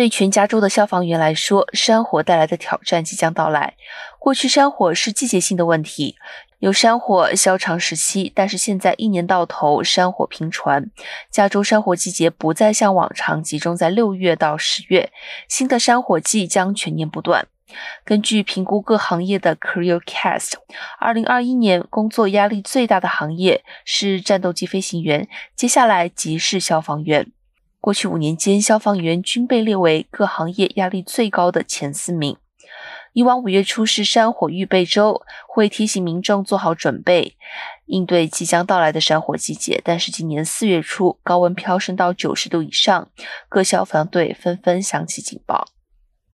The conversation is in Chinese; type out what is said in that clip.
对全加州的消防员来说，山火带来的挑战即将到来。过去山火是季节性的问题，有山火消长时期，但是现在一年到头山火频传。加州山火季节不再像往常集中在六月到十月，新的山火季将全年不断。根据评估各行业的 CareerCast，二零二一年工作压力最大的行业是战斗机飞行员，接下来即是消防员。过去五年间，消防员均被列为各行业压力最高的前四名。以往五月初是山火预备周，会提醒民众做好准备，应对即将到来的山火季节。但是今年四月初，高温飙升到九十度以上，各消防队纷纷响起警报。